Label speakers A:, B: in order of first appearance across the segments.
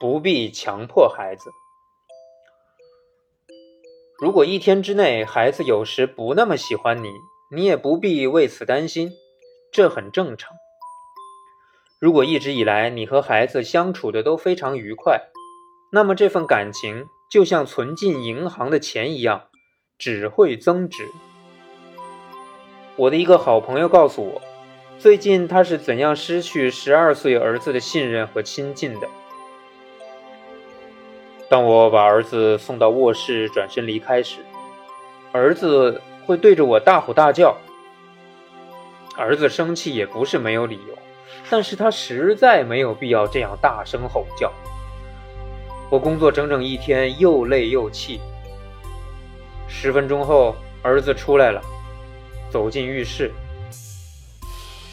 A: 不必强迫孩子。如果一天之内孩子有时不那么喜欢你，你也不必为此担心，这很正常。如果一直以来你和孩子相处的都非常愉快，那么这份感情就像存进银行的钱一样，只会增值。我的一个好朋友告诉我，最近他是怎样失去十二岁儿子的信任和亲近的。当我把儿子送到卧室，转身离开时，儿子会对着我大吼大叫。儿子生气也不是没有理由，但是他实在没有必要这样大声吼叫。我工作整整一天，又累又气。十分钟后，儿子出来了。走进浴室，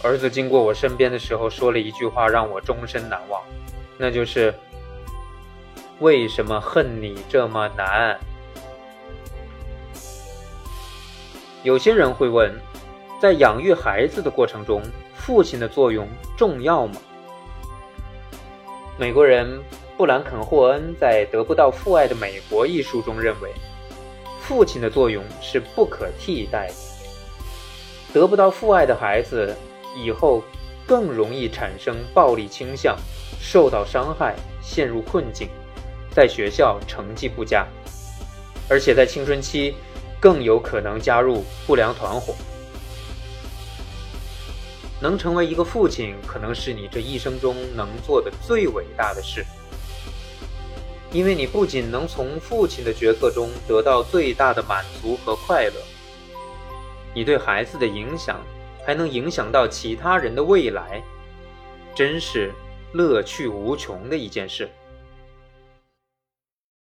A: 儿子经过我身边的时候，说了一句话让我终身难忘，那就是：“为什么恨你这么难？”有些人会问，在养育孩子的过程中，父亲的作用重要吗？美国人布兰肯·霍恩在《得不到父爱的美国》一书中认为，父亲的作用是不可替代的。得不到父爱的孩子，以后更容易产生暴力倾向，受到伤害，陷入困境，在学校成绩不佳，而且在青春期更有可能加入不良团伙。能成为一个父亲，可能是你这一生中能做的最伟大的事，因为你不仅能从父亲的角色中得到最大的满足和快乐。你对孩子的影响，还能影响到其他人的未来，真是乐趣无穷的一件事。